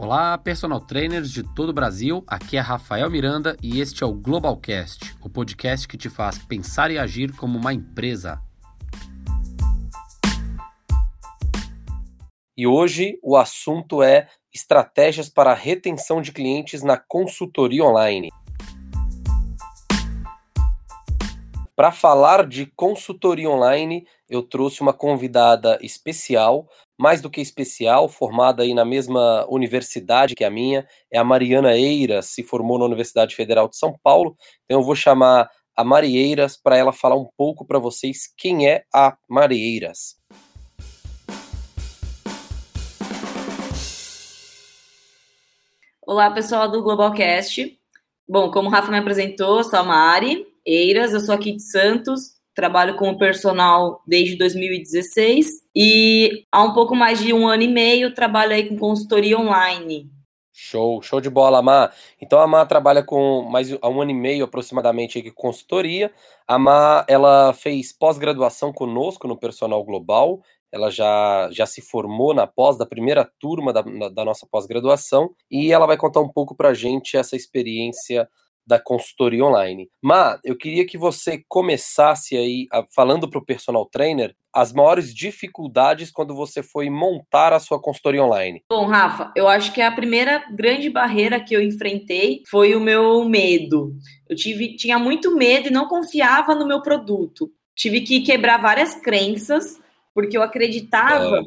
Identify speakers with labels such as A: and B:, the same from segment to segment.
A: Olá, personal trainers de todo o Brasil. Aqui é Rafael Miranda e este é o Globalcast, o podcast que te faz pensar e agir como uma empresa. E hoje o assunto é estratégias para retenção de clientes na consultoria online. Para falar de consultoria online, eu trouxe uma convidada especial, mais do que especial, formada aí na mesma universidade que a minha, é a Mariana Eiras, se formou na Universidade Federal de São Paulo. Então eu vou chamar a Marieiras para ela falar um pouco para vocês quem é a Marieiras.
B: Olá, pessoal do Globalcast. Bom, como o Rafa me apresentou, sou a Mari Eiras, eu sou aqui de Santos, trabalho como personal desde 2016 e há um pouco mais de um ano e meio trabalho aí com consultoria online.
A: Show, show de bola, Má. Então a Má trabalha com mais há um ano e meio aproximadamente com consultoria. A Má, ela fez pós-graduação conosco no Personal Global. Ela já, já se formou na pós da primeira turma da, da nossa pós-graduação e ela vai contar um pouco para a gente essa experiência da consultoria online. Má, eu queria que você começasse aí a, falando para o personal trainer as maiores dificuldades quando você foi montar a sua consultoria online.
B: Bom, Rafa, eu acho que a primeira grande barreira que eu enfrentei foi o meu medo. Eu tive, tinha muito medo e não confiava no meu produto. Tive que quebrar várias crenças, porque eu acreditava é.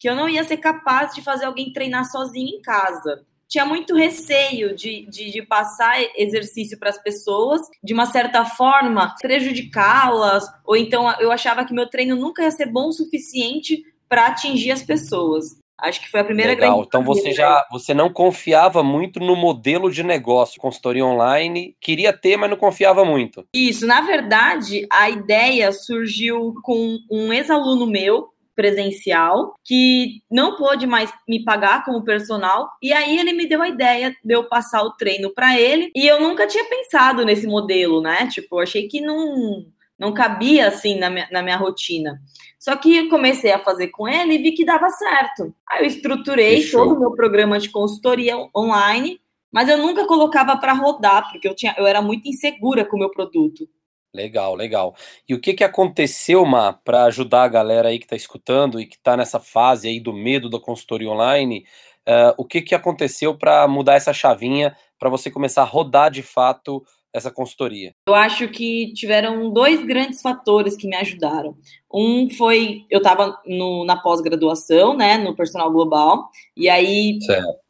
B: que eu não ia ser capaz de fazer alguém treinar sozinho em casa tinha muito receio de, de, de passar exercício para as pessoas, de uma certa forma prejudicá-las, ou então eu achava que meu treino nunca ia ser bom o suficiente para atingir as pessoas. Acho que foi a primeira
A: Legal. grande. Então você já você não confiava muito no modelo de negócio, consultoria online, queria ter, mas não confiava muito.
B: Isso, na verdade, a ideia surgiu com um ex-aluno meu presencial, que não pôde mais me pagar como personal, e aí ele me deu a ideia de eu passar o treino para ele, e eu nunca tinha pensado nesse modelo, né? Tipo, eu achei que não não cabia assim na minha, na minha rotina. Só que eu comecei a fazer com ele e vi que dava certo. Aí eu estruturei todo o meu programa de consultoria online, mas eu nunca colocava para rodar, porque eu, tinha, eu era muito insegura com o meu produto.
A: Legal, legal. E o que, que aconteceu, Má, para ajudar a galera aí que está escutando e que está nessa fase aí do medo da consultoria online? Uh, o que, que aconteceu para mudar essa chavinha para você começar a rodar de fato essa consultoria?
B: Eu acho que tiveram dois grandes fatores que me ajudaram. Um foi, eu estava na pós-graduação, né, no personal global, e aí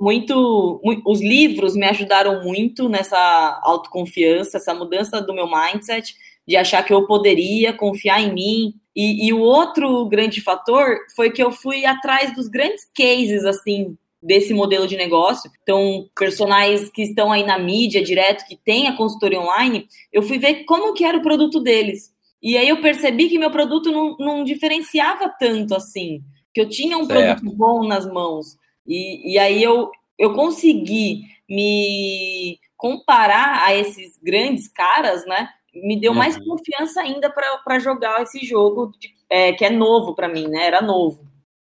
B: muito, muito, os livros me ajudaram muito nessa autoconfiança, essa mudança do meu mindset de achar que eu poderia confiar em mim. E, e, o outro grande fator foi que eu fui atrás dos grandes cases, assim, desse modelo de negócio. Então, personagens que estão aí na mídia direto, que tem a consultoria online, eu fui ver como que era o produto deles. E aí eu percebi que meu produto não, não diferenciava tanto assim, que eu tinha um certo. produto bom nas mãos. E, e aí eu, eu consegui me comparar a esses grandes caras, né? Me deu mais uhum. confiança ainda para jogar esse jogo de, é, que é novo para mim, né? Era novo.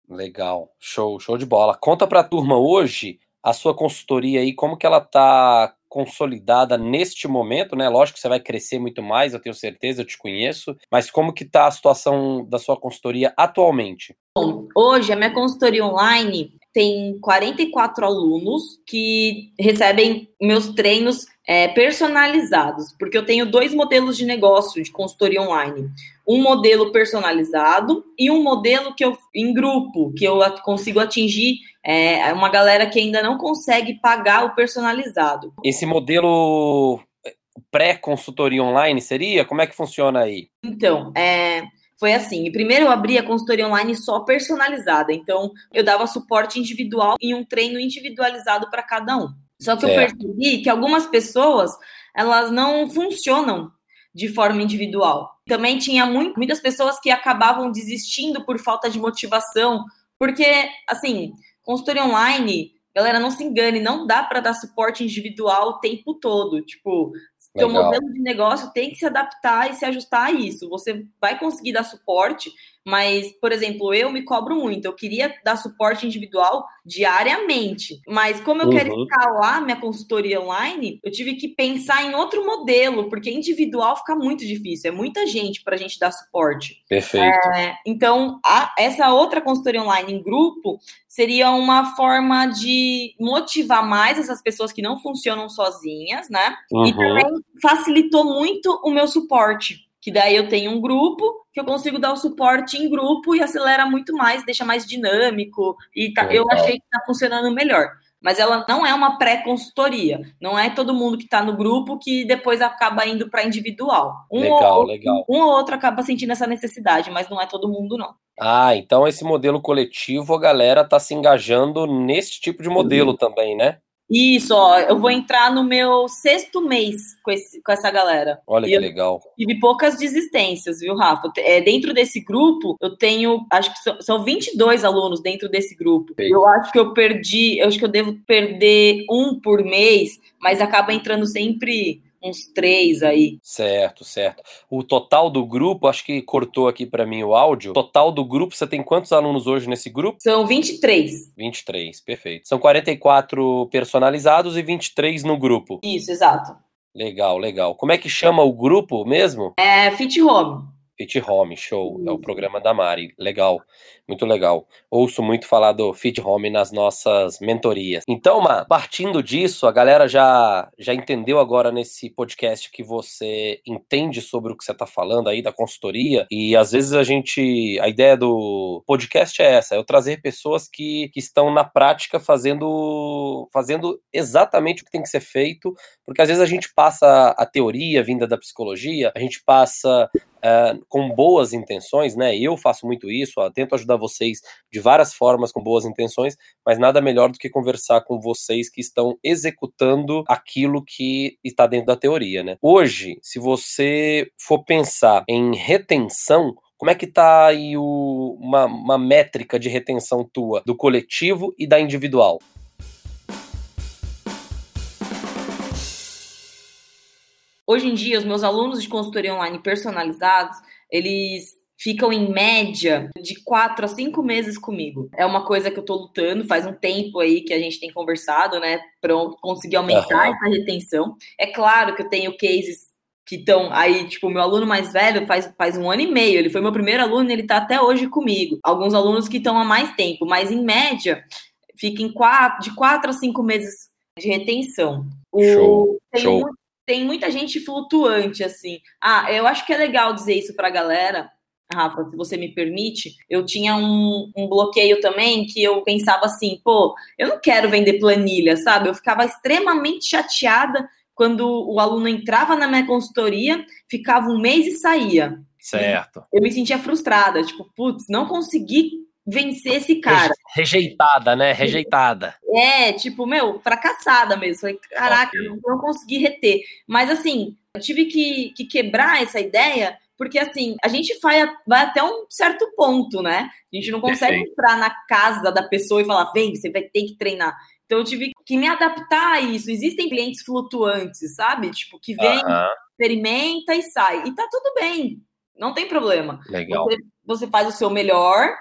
A: Legal, show, show de bola. Conta para a turma hoje a sua consultoria aí, como que ela está consolidada neste momento, né? Lógico que você vai crescer muito mais, eu tenho certeza, eu te conheço, mas como que está a situação da sua consultoria atualmente?
B: Bom, hoje a minha consultoria online tem 44 alunos que recebem meus treinos é, personalizados, porque eu tenho dois modelos de negócio de consultoria online. Um modelo personalizado e um modelo que eu em grupo, que eu consigo atingir é, uma galera que ainda não consegue pagar o personalizado.
A: Esse modelo é, pré-consultoria online seria? Como é que funciona aí?
B: Então, é, foi assim. Primeiro eu abri a consultoria online só personalizada. Então, eu dava suporte individual e um treino individualizado para cada um. Só que certo. eu percebi que algumas pessoas, elas não funcionam de forma individual. Também tinha muito, muitas pessoas que acabavam desistindo por falta de motivação, porque, assim, consultoria online, galera, não se engane, não dá para dar suporte individual o tempo todo. Tipo, seu modelo de negócio tem que se adaptar e se ajustar a isso. Você vai conseguir dar suporte, Mas, por exemplo, eu me cobro muito. Eu queria dar suporte individual diariamente. Mas como eu uhum. quero escalar minha consultoria online, eu tive que pensar em outro modelo, porque individual fica muito difícil. É muita gente para a gente dar suporte.
A: Perfeito.
B: É, então, a, essa outra consultoria online em grupo seria uma forma de motivar mais essas pessoas que não funcionam sozinhas, né? Uhum. E também facilitou muito o meu suporte que daí eu tenho um grupo que eu consigo dar o suporte em grupo e acelera muito mais, deixa mais dinâmico e tá, eu achei que está funcionando melhor. Mas ela não é uma pré-consultoria. Não é todo mundo que está no grupo que depois acaba indo para individual. Um
A: legal,
B: ou,
A: legal.
B: Um ou outro acaba sentindo essa necessidade, mas não é todo mundo, não.
A: Ah, então esse modelo coletivo, a galera está se engajando nesse tipo de modelo uhum. também, né?
B: Isso, ó, eu vou entrar no meu sexto mês com, esse, com essa galera.
A: Olha e que legal.
B: Tive poucas desistências, viu, Rafa? É, dentro desse grupo, eu tenho, acho que são, são 22 alunos dentro desse grupo. Sim. Eu acho que eu perdi, eu acho que eu devo perder um por mês, mas acaba entrando sempre uns três aí.
A: Certo, certo. O total do grupo, acho que cortou aqui para mim o áudio. Total do grupo, você tem quantos alunos hoje nesse grupo?
B: São 23.
A: 23, perfeito. São 44 personalizados e 23 no grupo.
B: Isso, exato.
A: Legal, legal. Como é que chama o grupo mesmo?
B: É Fit Home.
A: Fit Home, show. É o programa da Mari. Legal, muito legal. Ouço muito falar do Fit Home nas nossas mentorias. Então, Ma, partindo disso, a galera já, já entendeu agora nesse podcast que você entende sobre o que você está falando aí da consultoria. E às vezes a gente. A ideia do podcast é essa: é eu trazer pessoas que, que estão na prática fazendo, fazendo exatamente o que tem que ser feito. Porque às vezes a gente passa a teoria vinda da psicologia, a gente passa Uh, com boas intenções, né? Eu faço muito isso, ó, tento ajudar vocês de várias formas com boas intenções, mas nada melhor do que conversar com vocês que estão executando aquilo que está dentro da teoria, né? Hoje, se você for pensar em retenção, como é que tá aí o, uma, uma métrica de retenção tua do coletivo e da individual?
B: Hoje em dia, os meus alunos de consultoria online personalizados, eles ficam em média de quatro a cinco meses comigo. É uma coisa que eu tô lutando faz um tempo aí que a gente tem conversado, né, para conseguir aumentar uhum. essa retenção. É claro que eu tenho cases que estão aí, tipo, o meu aluno mais velho faz, faz um ano e meio, ele foi meu primeiro aluno e ele tá até hoje comigo. Alguns alunos que estão há mais tempo, mas em média fica em quatro, de quatro a cinco meses de retenção.
A: O, show, show
B: tem muita gente flutuante, assim. Ah, eu acho que é legal dizer isso pra galera, Rafa, se você me permite, eu tinha um, um, bloqueio também que eu pensava assim, pô, eu não quero vender planilha, sabe? Eu ficava extremamente chateada quando o aluno entrava na minha consultoria, ficava um mês e saía.
A: Certo.
B: Eu me sentia frustrada, tipo, putz, não consegui vencer esse cara.
A: Rejeitada, né? Rejeitada.
B: É, tipo, meu, fracassada mesmo. Falei, caraca, okay. não, não consegui reter. Mas assim, eu tive que, que quebrar essa ideia, porque assim, a gente vai, vai até um certo ponto, né? A gente não consegue Perfeito. entrar na casa da pessoa e falar, vem, você vai ter que treinar. Então eu tive que me adaptar a isso. Existem clientes flutuantes, sabe? Tipo, que vem, uh -huh. experimenta e sai. E tá tudo bem, não tem problema.
A: Legal.
B: Você, você faz o seu melhor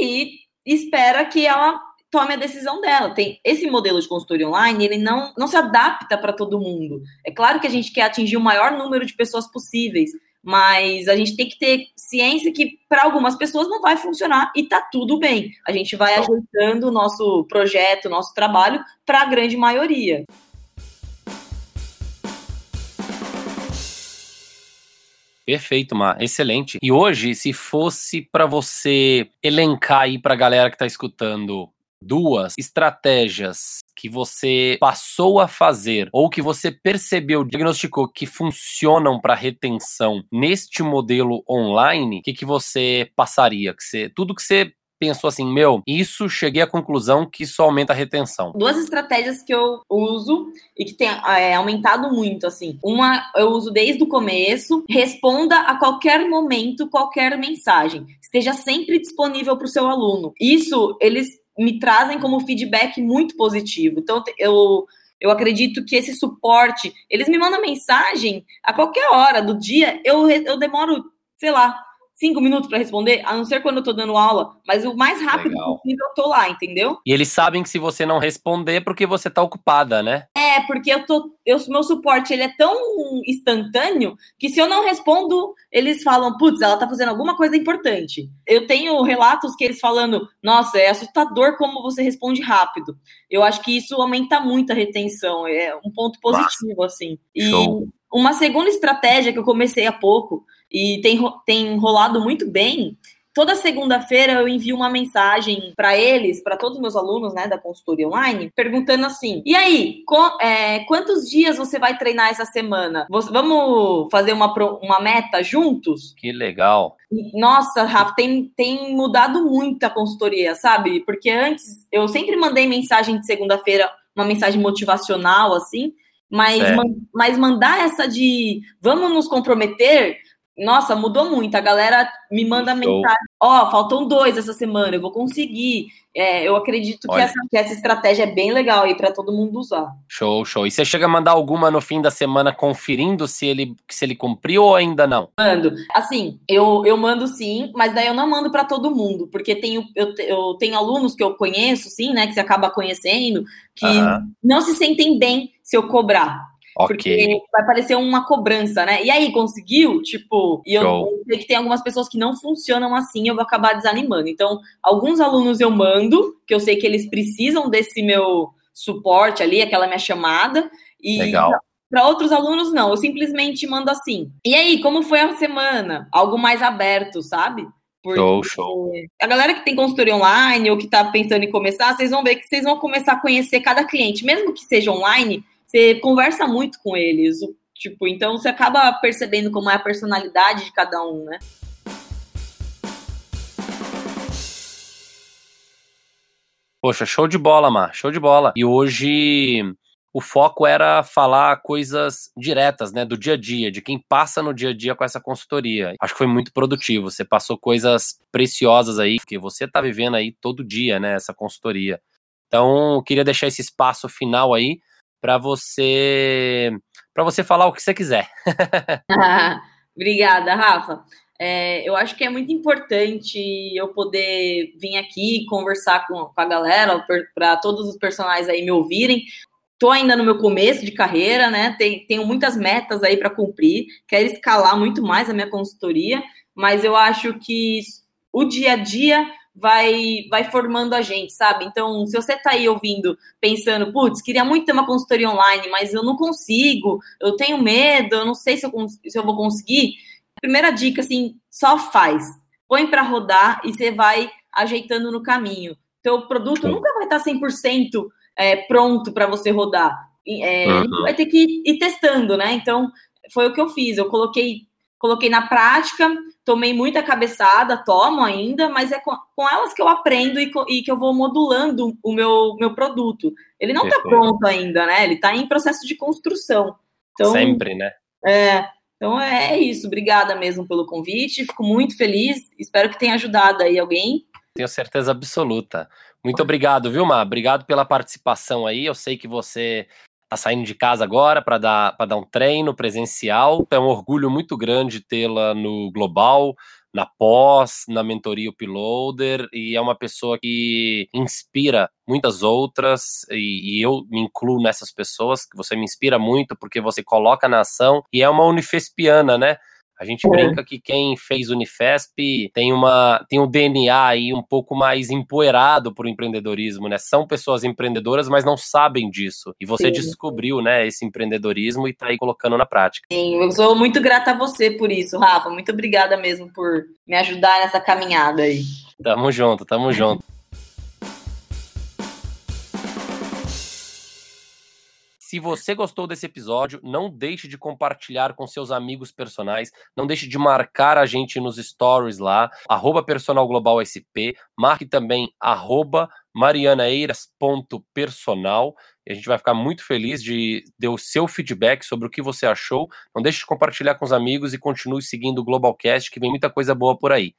B: e espera que ela tome a decisão dela. Tem esse modelo de consultoria online, ele não, não se adapta para todo mundo. É claro que a gente quer atingir o maior número de pessoas possíveis, mas a gente tem que ter ciência que para algumas pessoas não vai funcionar e tá tudo bem. A gente vai ajeitando o nosso projeto, o nosso trabalho para a grande maioria.
A: Perfeito, Mar. Excelente. E hoje, se fosse para você elencar aí para a galera que está escutando duas estratégias que você passou a fazer ou que você percebeu, diagnosticou que funcionam para retenção neste modelo online, o que, que você passaria? Que você, tudo que você pensou assim, meu, isso cheguei à conclusão que isso aumenta a retenção?
B: Duas estratégias que eu uso e que tem é, aumentado muito, assim. Uma eu uso desde o começo, responda a qualquer momento, qualquer mensagem. Esteja sempre disponível para o seu aluno. Isso, eles me trazem como feedback muito positivo. Então, eu eu acredito que esse suporte, eles me mandam mensagem a qualquer hora do dia, eu, eu demoro, sei lá, cinco minutos para responder, a não ser quando eu tô dando aula, mas o mais rápido Legal. possível eu tô lá, entendeu?
A: E eles sabem que se você não responder, porque você tá ocupada, né?
B: É, porque eu tô. Eu, meu suporte ele é tão instantâneo que se eu não respondo, eles falam, putz, ela tá fazendo alguma coisa importante. Eu tenho relatos que eles falando, nossa, é assustador como você responde rápido. Eu acho que isso aumenta muito a retenção, é um ponto positivo, Nossa. assim. E Show. uma segunda estratégia que eu comecei há pouco e tem, tem rolado muito bem toda segunda-feira eu envio uma mensagem para eles, para todos os meus alunos, né, da consultoria online, perguntando assim: e aí, é, quantos dias você vai treinar essa semana? Vamos fazer uma, uma meta juntos?
A: Que legal.
B: Nossa, Rafa, tem, tem mudado muito a consultoria, sabe? Porque antes eu sempre mandei mensagem de segunda-feira, uma mensagem motivacional, assim, mas, man, mas mandar essa de vamos nos comprometer nossa, mudou muito. A galera me manda Show. mensagem: Ó, oh, faltam dois essa semana, eu vou conseguir. É, eu acredito que essa, que essa, estratégia é bem legal aí para todo mundo usar.
A: Show, show. E você chega a mandar alguma no fim da semana conferindo se ele, se ele cumpriu ou ainda não?
B: Mando. Assim, eu, eu mando sim, mas daí eu não mando para todo mundo, porque tenho, eu, eu tenho alunos que eu conheço, sim, né, que você acaba conhecendo, que uh -huh. não se sentem bem se eu cobrar. Porque vai parecer uma cobrança, né? E aí, conseguiu? Tipo, e eu sei que tem algumas pessoas que não funcionam assim, eu vou acabar desanimando. Então, alguns alunos eu mando, que eu sei que eles precisam desse meu suporte ali, aquela minha chamada. E
A: Legal.
B: Para outros alunos, não. Eu simplesmente mando assim. E aí, como foi a semana? Algo mais aberto, sabe?
A: Porque show, show.
B: A galera que tem consultoria online ou que está pensando em começar, vocês vão ver que vocês vão começar a conhecer cada cliente, mesmo que seja online você conversa muito com eles, tipo, então você acaba percebendo como é a personalidade de cada um, né?
A: Poxa, show de bola, Mar, show de bola. E hoje o foco era falar coisas diretas, né, do dia a dia, de quem passa no dia a dia com essa consultoria. Acho que foi muito produtivo. Você passou coisas preciosas aí, que você tá vivendo aí todo dia, né, essa consultoria. Então, queria deixar esse espaço final aí para você para você falar o que você quiser.
B: obrigada, Rafa. É, eu acho que é muito importante eu poder vir aqui conversar com, com a galera, para todos os personagens aí me ouvirem. Estou ainda no meu começo de carreira, né? Tem, tenho muitas metas aí para cumprir, quero escalar muito mais a minha consultoria, mas eu acho que o dia a dia vai vai formando a gente, sabe? Então, se você tá aí ouvindo, pensando, putz, queria muito ter uma consultoria online, mas eu não consigo, eu tenho medo, eu não sei se eu, se eu vou conseguir. Primeira dica, assim, só faz. Põe para rodar e você vai ajeitando no caminho. Teu produto nunca vai estar 100% é, pronto para você rodar. É, uhum. Vai ter que ir testando, né? Então, foi o que eu fiz. Eu coloquei coloquei na prática, tomei muita cabeçada, tomo ainda, mas é com, com elas que eu aprendo e, e, que eu vou modulando o meu, meu produto. Ele não está pronto ainda, né? Ele está em processo de construção. Então,
A: Sempre, né?
B: É. Então é, é isso. Obrigada mesmo pelo convite. Fico muito feliz. Espero que tenha ajudado aí alguém.
A: Tenho certeza absoluta. Muito obrigado, viu, Má? Obrigado pela participação aí. Eu sei que você tá saindo de casa agora para dar, dar um treino presencial. É um orgulho muito grande tê-la no Global, na pós, na mentoria Uploader, e é uma pessoa que inspira muitas outras, e, e, eu me incluo nessas pessoas, que você me inspira muito, porque você coloca na ação, e é uma unifespiana, né? A gente é. brinca que quem fez Unifesp tem uma tem um DNA aí um pouco mais empoeirado por empreendedorismo, né? São pessoas empreendedoras, mas não sabem disso. E você Sim. descobriu, né, esse empreendedorismo e tá aí colocando na prática.
B: Sim, eu sou muito grata a você por isso, Rafa. Muito obrigada mesmo por me ajudar nessa caminhada aí.
A: Tamo junto, tamo junto. Se você gostou desse episódio, não deixe de compartilhar com seus amigos personais, não deixe de marcar a gente nos stories lá, arroba personalglobalsp, marque também arroba marianaeiras.personal. A gente vai ficar muito feliz de ter o seu feedback sobre o que você achou. Não deixe de compartilhar com os amigos e continue seguindo o Globalcast, que vem muita coisa boa por aí.